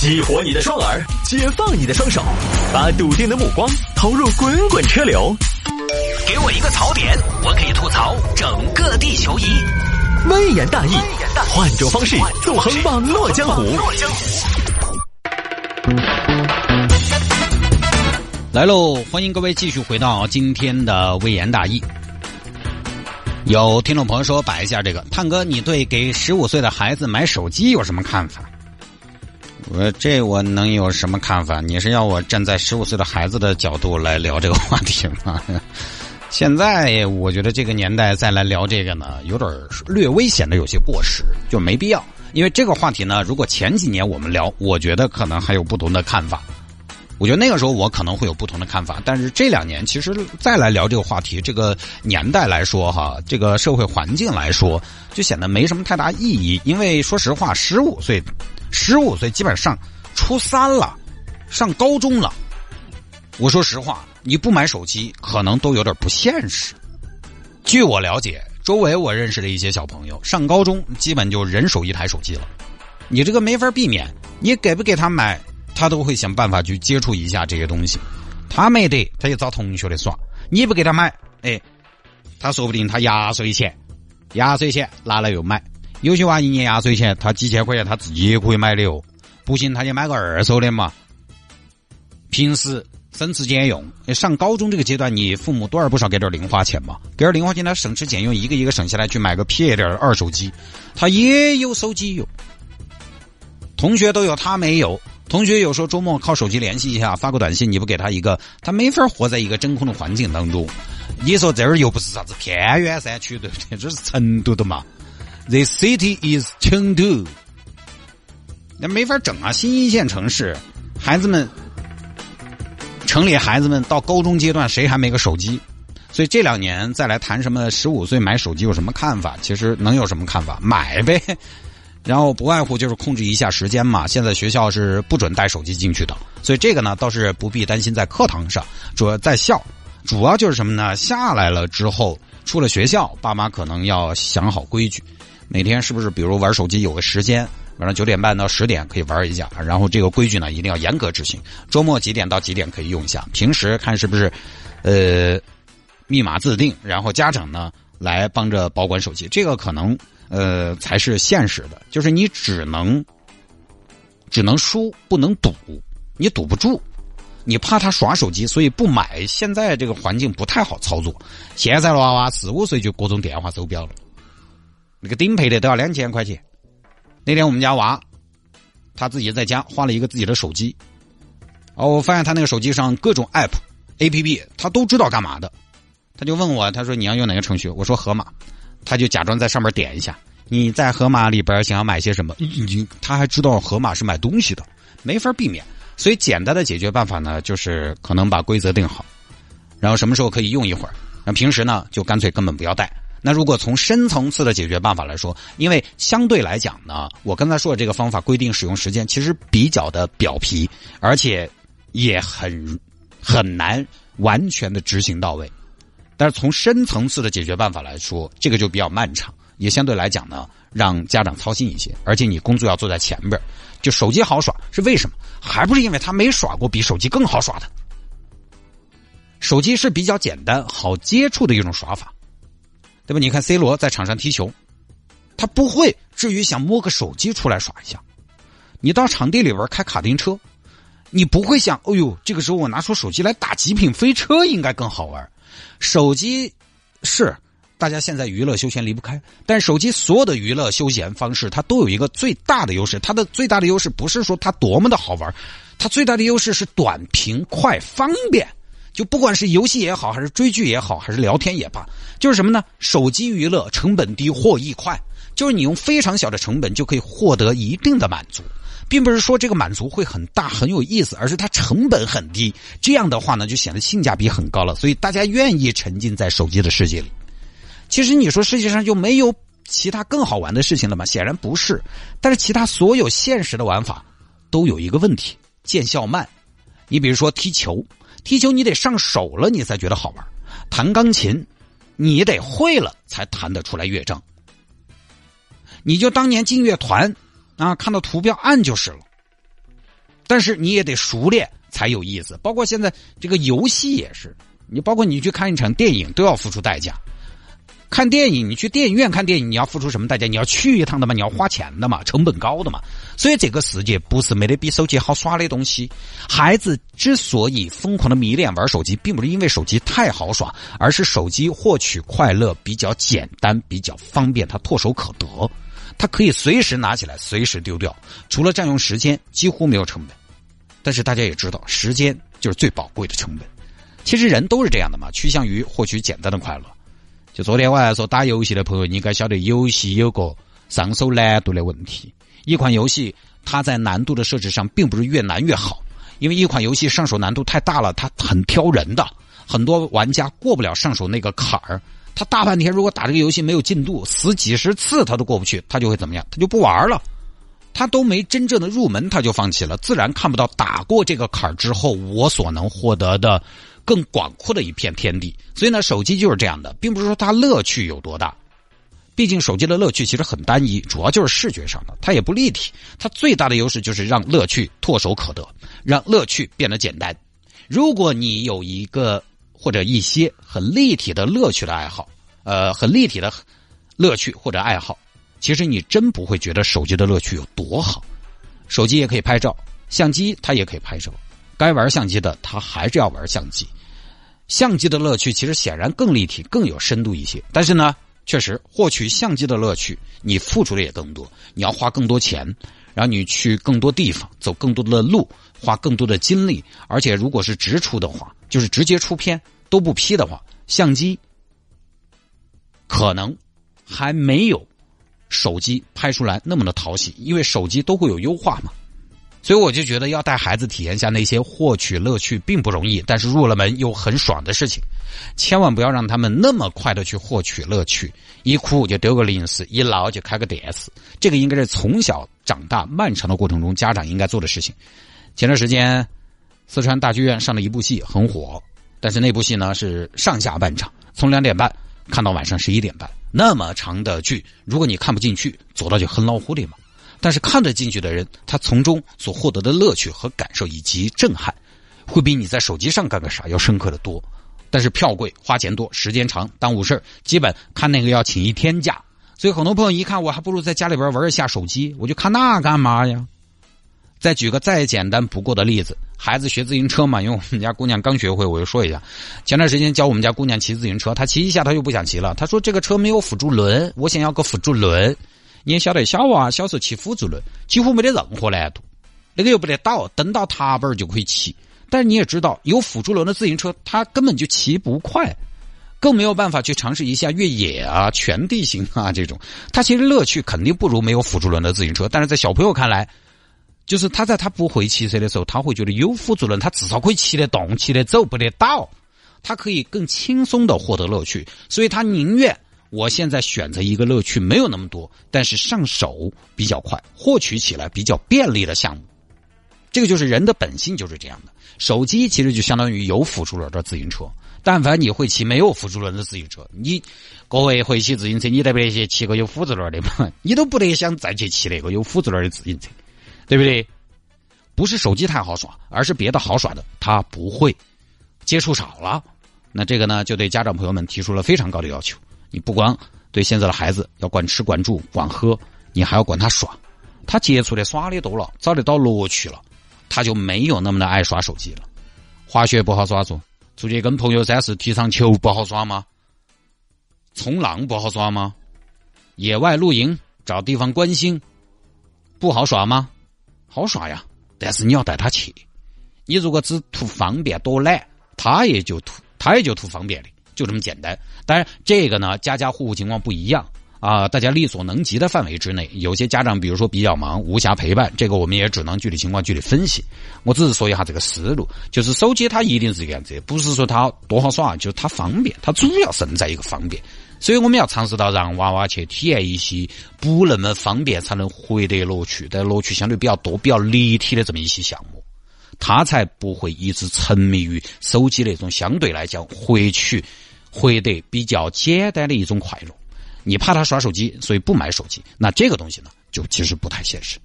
激活你的双耳，解放你的双手，把笃定的目光投入滚滚车流。给我一个槽点，我可以吐槽整个地球仪。微言大义，换种方式纵横网络江湖。来喽，欢迎各位继续回到今天的微言大义。有听众朋友说摆一下这个，探哥，你对给十五岁的孩子买手机有什么看法？我这我能有什么看法？你是要我站在十五岁的孩子的角度来聊这个话题吗？现在我觉得这个年代再来聊这个呢，有点略微显得有些过时，就没必要。因为这个话题呢，如果前几年我们聊，我觉得可能还有不同的看法。我觉得那个时候我可能会有不同的看法，但是这两年其实再来聊这个话题，这个年代来说哈，这个社会环境来说，就显得没什么太大意义。因为说实话，十五岁。十五岁基本上初三了，上高中了。我说实话，你不买手机可能都有点不现实。据我了解，周围我认识的一些小朋友上高中，基本就人手一台手机了。你这个没法避免，你给不给他买，他都会想办法去接触一下这些东西。他没得，他就找同学的耍。你不给他买，哎，他说不定他压岁钱，压岁钱拿来又买。有些娃一年压岁钱，他几千块钱他自己也可以买的哦，不行他就买个二手的嘛。平时省吃俭用，上高中这个阶段，你父母多少不少给点零花钱嘛，给点零花钱他省吃俭用，一个一个省下来去买个撇点二手机，他也有手机用。同学都有，他没有。同学有时候周末靠手机联系一下，发个短信，你不给他一个，他没法活在一个真空的环境当中。你说这儿又不是啥子偏远山区，对不对？这是成都的嘛。The city is Chengdu，那没法整啊！新一线城市，孩子们，城里孩子们到高中阶段，谁还没个手机？所以这两年再来谈什么十五岁买手机有什么看法？其实能有什么看法？买呗。然后不外乎就是控制一下时间嘛。现在学校是不准带手机进去的，所以这个呢倒是不必担心在课堂上，主要在校，主要就是什么呢？下来了之后，出了学校，爸妈可能要想好规矩。每天是不是比如玩手机有个时间，晚上九点半到十点可以玩一下，然后这个规矩呢一定要严格执行。周末几点到几点可以用一下，平时看是不是，呃，密码自定，然后家长呢来帮着保管手机，这个可能呃才是现实的，就是你只能只能输不能赌，你赌不住，你怕他耍手机，所以不买。现在这个环境不太好操作，现在的娃娃四五岁就各种电话手表了。那个顶配的都要两千块钱。那天我们家娃，他自己在家换了一个自己的手机，哦，我发现他那个手机上各种 app、app，他都知道干嘛的。他就问我，他说你要用哪个程序？我说盒马，他就假装在上面点一下。你在盒马里边想要买些什么？你他还知道盒马是买东西的，没法避免。所以简单的解决办法呢，就是可能把规则定好，然后什么时候可以用一会儿，那平时呢就干脆根本不要带。那如果从深层次的解决办法来说，因为相对来讲呢，我刚才说的这个方法规定使用时间其实比较的表皮，而且也很很难完全的执行到位。但是从深层次的解决办法来说，这个就比较漫长，也相对来讲呢，让家长操心一些。而且你工作要坐在前边，就手机好耍是为什么？还不是因为他没耍过比手机更好耍的。手机是比较简单好接触的一种耍法。对吧？你看 C 罗在场上踢球，他不会至于想摸个手机出来耍一下。你到场地里边开卡丁车，你不会想，哎呦，这个时候我拿出手机来打极品飞车应该更好玩。手机是大家现在娱乐休闲离不开，但手机所有的娱乐休闲方式，它都有一个最大的优势。它的最大的优势不是说它多么的好玩，它最大的优势是短平快方便。就不管是游戏也好，还是追剧也好，还是聊天也罢，就是什么呢？手机娱乐成本低，获益快，就是你用非常小的成本就可以获得一定的满足，并不是说这个满足会很大很有意思，而是它成本很低。这样的话呢，就显得性价比很高了，所以大家愿意沉浸在手机的世界里。其实你说世界上就没有其他更好玩的事情了吗？显然不是。但是其他所有现实的玩法都有一个问题：见效慢。你比如说踢球。踢球你得上手了，你才觉得好玩；弹钢琴，你得会了才弹得出来乐章。你就当年进乐团啊，看到图标按就是了。但是你也得熟练才有意思。包括现在这个游戏也是，你包括你去看一场电影都要付出代价。看电影，你去电影院看电影，你要付出什么代价？你要去一趟的嘛，你要花钱的嘛，成本高的嘛。所以这个世界不是没得比手机好耍的东西。孩子之所以疯狂的迷恋玩手机，并不是因为手机太好耍，而是手机获取快乐比较简单、比较方便，它唾手可得，它可以随时拿起来，随时丢掉。除了占用时间，几乎没有成本。但是大家也知道，时间就是最宝贵的成本。其实人都是这样的嘛，趋向于获取简单的快乐。就昨天我还说打游戏的朋友，你应该晓得游戏有个上手难度的问题。一款游戏它在难度的设置上，并不是越难越好，因为一款游戏上手难度太大了，它很挑人的，很多玩家过不了上手那个坎儿。他大半天如果打这个游戏没有进度，死几十次他都过不去，他就会怎么样？他就不玩了，他都没真正的入门，他就放弃了，自然看不到打过这个坎儿之后我所能获得的。更广阔的一片天地，所以呢，手机就是这样的，并不是说它乐趣有多大。毕竟手机的乐趣其实很单一，主要就是视觉上的，它也不立体。它最大的优势就是让乐趣唾手可得，让乐趣变得简单。如果你有一个或者一些很立体的乐趣的爱好，呃，很立体的乐趣或者爱好，其实你真不会觉得手机的乐趣有多好。手机也可以拍照，相机它也可以拍照。该玩相机的，他还是要玩相机。相机的乐趣其实显然更立体、更有深度一些，但是呢，确实获取相机的乐趣，你付出的也更多，你要花更多钱，然后你去更多地方，走更多的路，花更多的精力，而且如果是直出的话，就是直接出片都不 P 的话，相机可能还没有手机拍出来那么的讨喜，因为手机都会有优化嘛。所以我就觉得要带孩子体验一下那些获取乐趣并不容易，但是入了门又很爽的事情，千万不要让他们那么快的去获取乐趣，一哭就丢个零食，一闹就开个电视，这个应该是从小长大漫长的过程中家长应该做的事情。前段时间，四川大剧院上了一部戏很火，但是那部戏呢是上下半场，从两点半看到晚上十一点半，那么长的剧，如果你看不进去，走到就很恼火的嘛。但是看得进去的人，他从中所获得的乐趣和感受以及震撼，会比你在手机上干个啥要深刻的多。但是票贵、花钱多、时间长、耽误事儿，基本看那个要请一天假。所以很多朋友一看，我还不如在家里边玩一下手机，我就看那干嘛呀？再举个再简单不过的例子，孩子学自行车嘛，因为我们家姑娘刚学会，我就说一下。前段时间教我们家姑娘骑自行车，她骑一下她就不想骑了，她说这个车没有辅助轮，我想要个辅助轮。你也晓得，小娃小时候骑辅助轮几乎没得任何难度，那个又不得倒，蹬到踏板就可以骑。但是你也知道，有辅助轮的自行车，它根本就骑不快，更没有办法去尝试一下越野啊、全地形啊这种。它其实乐趣肯定不如没有辅助轮的自行车。但是在小朋友看来，就是他在他不会骑车的时候，他会觉得有辅助轮，他至少可以骑得动、骑得走，不得倒，他可以更轻松的获得乐趣，所以他宁愿。我现在选择一个乐趣没有那么多，但是上手比较快，获取起来比较便利的项目。这个就是人的本性就是这样的。手机其实就相当于有辅助轮的自行车，但凡你会骑没有辅助轮的自行车，你各位会骑自行车，你得不得去骑个有辅助轮的嘛？你都不得想再去骑那个有辅助轮的自行车，对不对？不是手机太好耍，而是别的好耍的他不会，接触少了。那这个呢，就对家长朋友们提出了非常高的要求。你不光对现在的孩子要管吃管住管喝，你还要管他耍，他接触的耍的多了，找得到乐趣了，他就没有那么的爱耍手机了。滑雪不好耍住，出去跟朋友三四踢场球不好耍吗？冲浪不好耍吗？野外露营找地方观星不好耍吗？好耍呀，但是你要带他去。你如果只图方便多懒，他也就图他也就图方便的。就这么简单，当然这个呢，家家户户情况不一样啊，大家力所能及的范围之内，有些家长比如说比较忙，无暇陪伴，这个我们也只能具体情况具体分析。我只是说一下这个思路，就是手机它一定是这个样子，不是说它多好耍，就是它方便，它主要胜在一个方便。所以我们要尝试到让娃娃去体验一些不那么方便才能获得乐趣，但乐趣相对比较多、比较立体的这么一些项目，他才不会一直沉迷于手机那种相对来讲获取。获得比较简单的一种快乐，你怕他耍手机，所以不买手机，那这个东西呢，就其实不太现实。